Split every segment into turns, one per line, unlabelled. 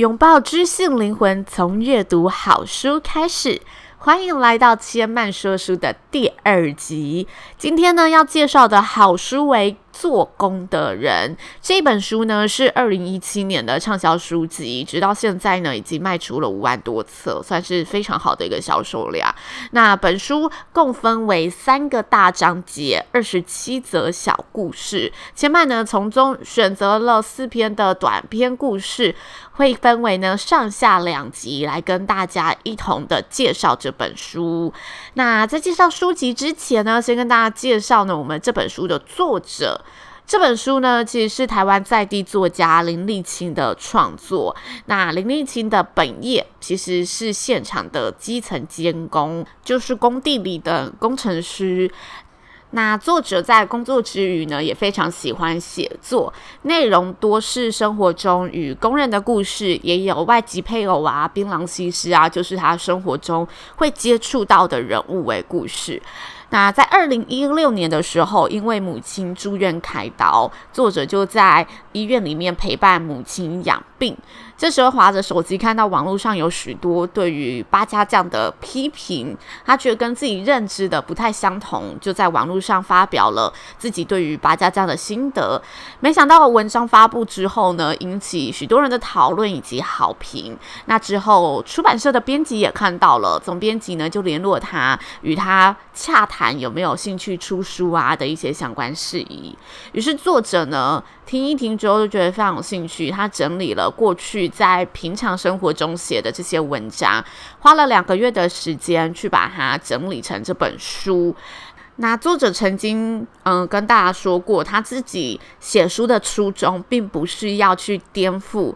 拥抱知性灵魂，从阅读好书开始。欢迎来到千嫚说书的第二集。今天呢，要介绍的好书为《做工的人》这本书呢，是二零一七年的畅销书籍，直到现在呢，已经卖出了五万多册，算是非常好的一个销售量。那本书共分为三个大章节，二十七则小故事。千嫚呢，从中选择了四篇的短篇故事，会分为呢上下两集来跟大家一同的介绍这本书。那在介绍书籍之前呢，先跟大家介绍呢我们这本书的作者。这本书呢，其实是台湾在地作家林立青的创作。那林立青的本业其实是现场的基层监工，就是工地里的工程师。那作者在工作之余呢，也非常喜欢写作，内容多是生活中与工人的故事，也有外籍配偶啊、槟榔西施啊，就是他生活中会接触到的人物为故事。那在二零一六年的时候，因为母亲住院开刀，作者就在医院里面陪伴母亲养病。这时候划着手机，看到网络上有许多对于八家将的批评，他觉得跟自己认知的不太相同，就在网络上发表了自己对于八家将的心得。没想到文章发布之后呢，引起许多人的讨论以及好评。那之后出版社的编辑也看到了，总编辑呢就联络他，与他洽谈有没有兴趣出书啊的一些相关事宜。于是作者呢，听一听之后就觉得非常有兴趣，他整理了过去在平常生活中写的这些文章，花了两个月的时间去把它整理成这本书。那作者曾经嗯跟大家说过，他自己写书的初衷并不是要去颠覆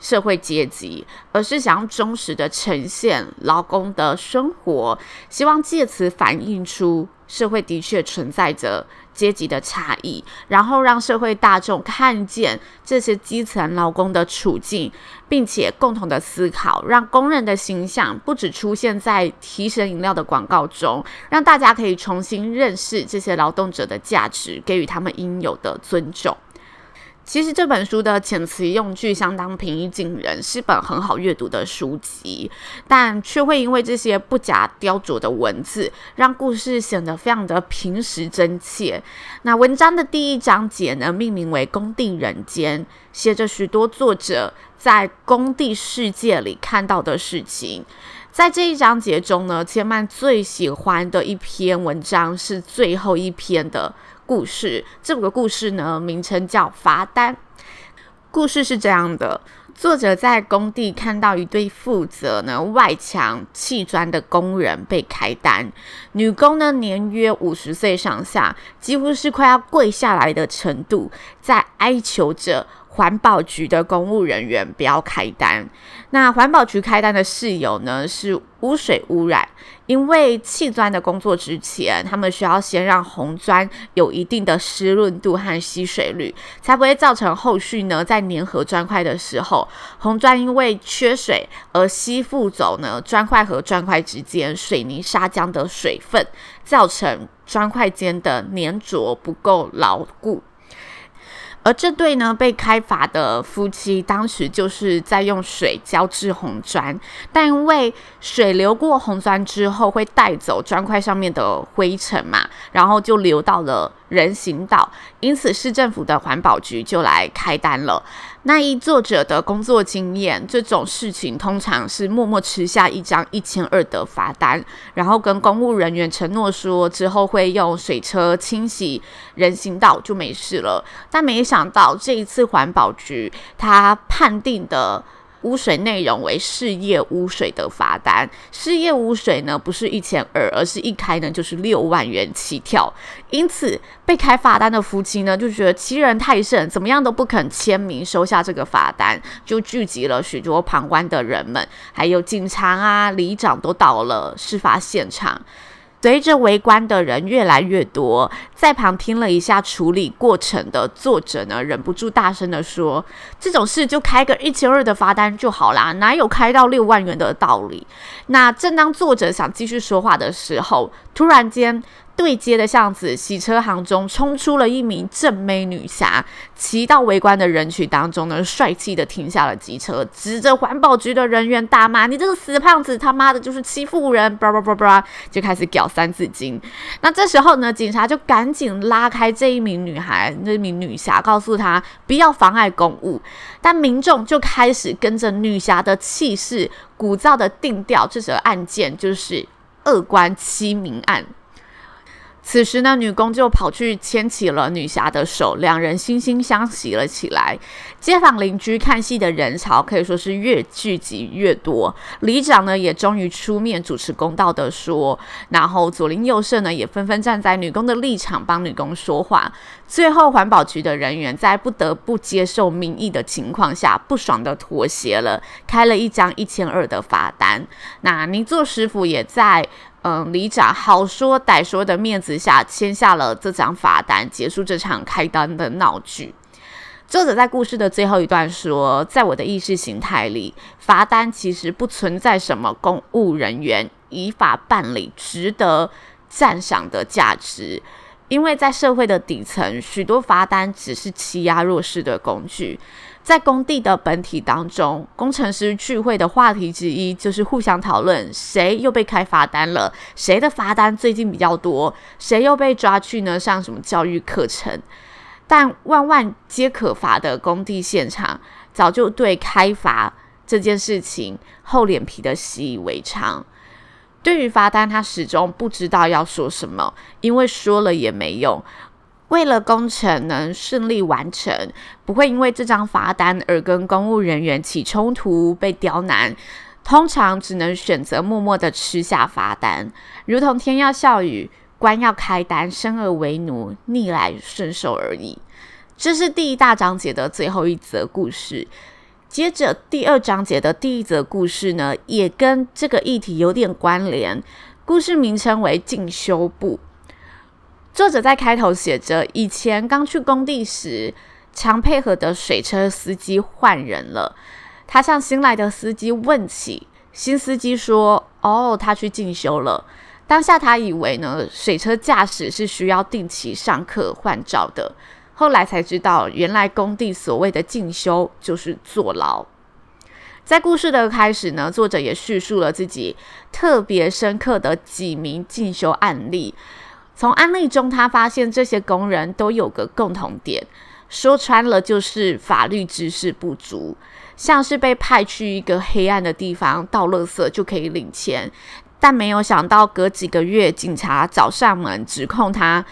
社会阶级，而是想要忠实的呈现劳工的生活，希望借此反映出社会的确存在着。阶级的差异，然后让社会大众看见这些基层劳工的处境，并且共同的思考，让工人的形象不止出现在提神饮料的广告中，让大家可以重新认识这些劳动者的价值，给予他们应有的尊重。其实这本书的遣词用句相当平易近人，是本很好阅读的书籍，但却会因为这些不假雕琢的文字，让故事显得非常的平实真切。那文章的第一章节呢，命名为《工地人间》，写着许多作者在工地世界里看到的事情。在这一章节中呢，千曼最喜欢的一篇文章是最后一篇的。故事，这个故事呢，名称叫罚单。故事是这样的：作者在工地看到一对负责呢外墙砌砖的工人被开单，女工呢年约五十岁上下，几乎是快要跪下来的程度，在哀求着。环保局的公务人员不要开单。那环保局开单的事由呢，是污水污染。因为砌砖的工作之前，他们需要先让红砖有一定的湿润度和吸水率，才不会造成后续呢在粘合砖块的时候，红砖因为缺水而吸附走呢砖块和砖块之间水泥砂浆的水分，造成砖块间的粘着不够牢固。而这对呢被开罚的夫妻，当时就是在用水浇制红砖，但因为水流过红砖之后会带走砖块上面的灰尘嘛，然后就流到了人行道，因此市政府的环保局就来开单了。那依作者的工作经验，这种事情通常是默默吃下一张一千二的罚单，然后跟公务人员承诺说之后会用水车清洗人行道就没事了。但没想到这一次环保局他判定的污水内容为事业污水的罚单。事业污水呢，不是一千二，而是一开呢就是六万元起跳。因此，被开罚单的夫妻呢，就觉得欺人太甚，怎么样都不肯签名收下这个罚单，就聚集了许多旁观的人们，还有警察啊、里长都到了事发现场。随着围观的人越来越多，在旁听了一下处理过程的作者呢，忍不住大声地说：“这种事就开个一千二的罚单就好啦，哪有开到六万元的道理？”那正当作者想继续说话的时候，突然间。对街的巷子，洗车行中冲出了一名正妹女侠，骑到围观的人群当中呢，帅气的停下了机车，指着环保局的人员大骂：“你这个死胖子，他妈的就是欺负人！”叭叭叭叭，就开始屌三字经。那这时候呢，警察就赶紧拉开这一名女孩，那名女侠，告诉她不要妨碍公务。但民众就开始跟着女侠的气势，鼓噪的定调，这则案件就是恶官欺民案。此时呢，女工就跑去牵起了女侠的手，两人惺惺相惜了起来。街坊邻居看戏的人潮可以说是越聚集越多，里长呢也终于出面主持公道的说，然后左邻右舍呢也纷纷站在女工的立场帮女工说话。最后环保局的人员在不得不接受民意的情况下，不爽的妥协了，开了一张一千二的罚单。那泥作师傅也在。嗯，里长好说歹说的面子下签下了这张罚单，结束这场开单的闹剧。作者在故事的最后一段说，在我的意识形态里，罚单其实不存在什么公务人员依法办理值得赞赏的价值，因为在社会的底层，许多罚单只是欺压弱势的工具。在工地的本体当中，工程师聚会的话题之一就是互相讨论谁又被开罚单了，谁的罚单最近比较多，谁又被抓去呢上什么教育课程。但万万皆可罚的工地现场，早就对开罚这件事情厚脸皮的习以为常。对于罚单，他始终不知道要说什么，因为说了也没用。为了工程能顺利完成，不会因为这张罚单而跟公务人员起冲突、被刁难，通常只能选择默默的吃下罚单，如同天要笑雨，官要开单，生而为奴，逆来顺受而已。这是第一大章节的最后一则故事。接着第二章节的第一则故事呢，也跟这个议题有点关联，故事名称为进修部。作者在开头写着：以前刚去工地时，常配合的水车司机换人了。他向新来的司机问起，新司机说：“哦，他去进修了。”当下他以为呢，水车驾驶是需要定期上课换照的。后来才知道，原来工地所谓的进修就是坐牢。在故事的开始呢，作者也叙述了自己特别深刻的几名进修案例。从案例中，他发现这些工人都有个共同点，说穿了就是法律知识不足，像是被派去一个黑暗的地方倒垃圾就可以领钱，但没有想到隔几个月警察找上门指控他，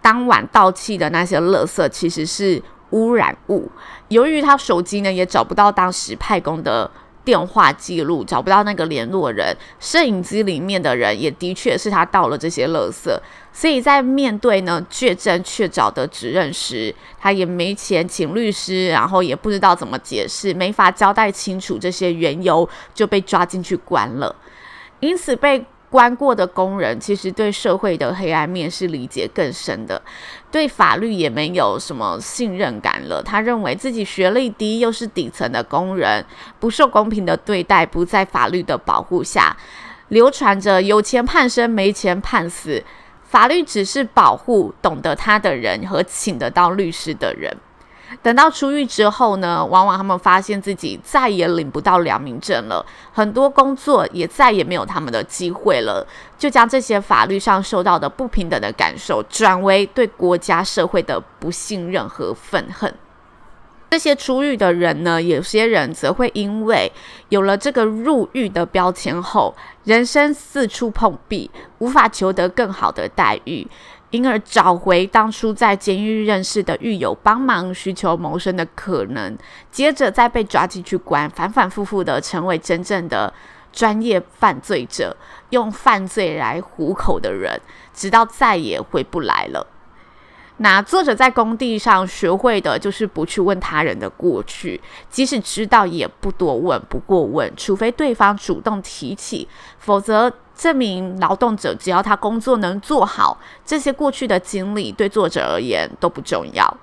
当晚倒弃的那些垃圾其实是污染物。由于他手机呢也找不到当时派工的。电话记录找不到那个联络人，摄影机里面的人也的确是他盗了这些垃圾，所以在面对呢确证确凿的指认时，他也没钱请律师，然后也不知道怎么解释，没法交代清楚这些缘由，就被抓进去关了，因此被。关过的工人其实对社会的黑暗面是理解更深的，对法律也没有什么信任感了。他认为自己学历低，又是底层的工人，不受公平的对待，不在法律的保护下。流传着有钱判生，没钱判死，法律只是保护懂得他的人和请得到律师的人。等到出狱之后呢，往往他们发现自己再也领不到良民证了，很多工作也再也没有他们的机会了，就将这些法律上受到的不平等的感受，转为对国家社会的不信任和愤恨。这些出狱的人呢，有些人则会因为有了这个入狱的标签后，人生四处碰壁，无法求得更好的待遇。因而找回当初在监狱认识的狱友帮忙，需求谋生的可能，接着再被抓进去关，反反复复的成为真正的专业犯罪者，用犯罪来糊口的人，直到再也回不来了。那作者在工地上学会的就是不去问他人的过去，即使知道也不多问，不过问，除非对方主动提起，否则这名劳动者只要他工作能做好，这些过去的经历对作者而言都不重要。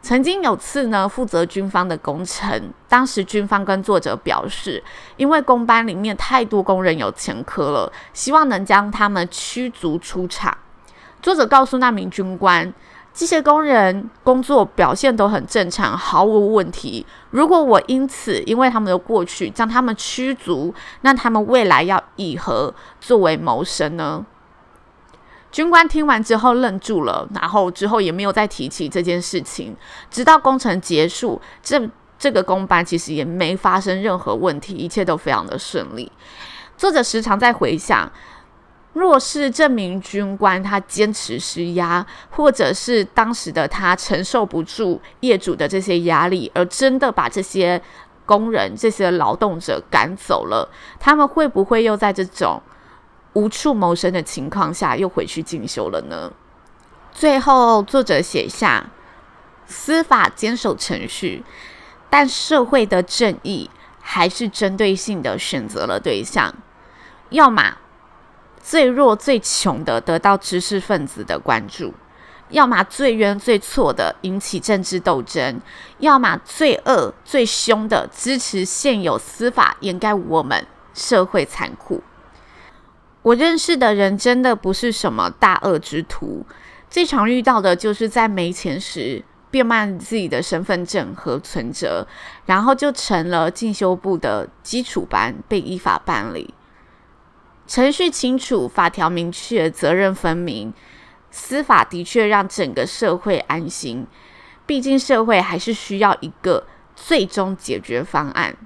曾经有次呢，负责军方的工程，当时军方跟作者表示，因为工班里面太多工人有前科了，希望能将他们驱逐出场。作者告诉那名军官，这些工人工作表现都很正常，毫无问题。如果我因此因为他们的过去将他们驱逐，那他们未来要以何作为谋生呢？军官听完之后愣住了，然后之后也没有再提起这件事情，直到工程结束，这这个工班其实也没发生任何问题，一切都非常的顺利。作者时常在回想。若是这名军官他坚持施压，或者是当时的他承受不住业主的这些压力，而真的把这些工人、这些劳动者赶走了，他们会不会又在这种无处谋生的情况下又回去进修了呢？最后，作者写下：司法坚守程序，但社会的正义还是针对性的选择了对象，要么。最弱最穷的得到知识分子的关注，要么最冤最错的引起政治斗争，要么最恶最凶的支持现有司法掩盖我们社会残酷。我认识的人真的不是什么大恶之徒，最常遇到的就是在没钱时变卖自己的身份证和存折，然后就成了进修部的基础班被依法办理。程序清楚，法条明确，责任分明，司法的确让整个社会安心。毕竟社会还是需要一个最终解决方案。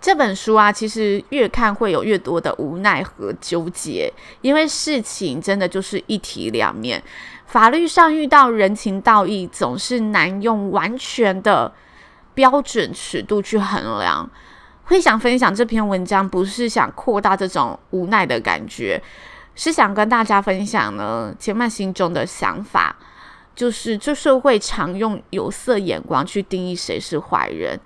这本书啊，其实越看会有越多的无奈和纠结，因为事情真的就是一体两面。法律上遇到人情道义，总是难用完全的标准尺度去衡量。会想分享这篇文章，不是想扩大这种无奈的感觉，是想跟大家分享呢，千嫚心中的想法，就是这社会常用有色眼光去定义谁是坏人，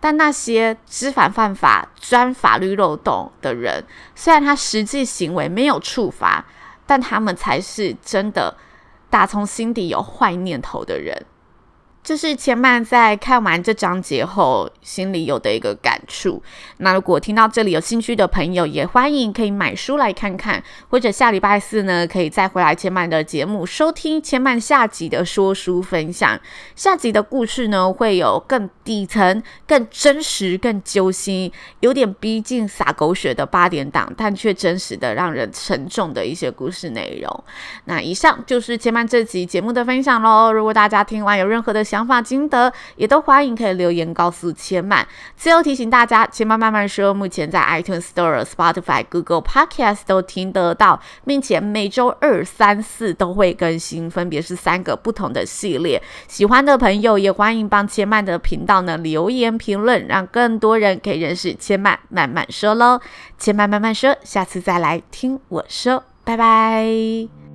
但那些知法犯法、钻法律漏洞的人，虽然他实际行为没有处罚，但他们才是真的打从心底有坏念头的人。这是千曼在看完这章节后心里有的一个感触。那如果听到这里有兴趣的朋友，也欢迎可以买书来看看，或者下礼拜四呢，可以再回来千曼的节目收听千曼下集的说书分享。下集的故事呢，会有更底层、更真实、更揪心，有点逼近撒狗血的八点档，但却真实的让人沉重的一些故事内容。那以上就是千曼这集节目的分享喽。如果大家听完有任何的想，想法心得也都欢迎可以留言告诉千嫚。最后提醒大家，千嫚慢慢说，目前在 iTunes Store、Spotify、Google Podcast 都听得到，并且每周二、三、四都会更新，分别是三个不同的系列。喜欢的朋友也欢迎帮千曼的频道呢留言评论，让更多人可以认识千曼慢慢说喽。千嫚慢慢说，下次再来听我说，拜拜。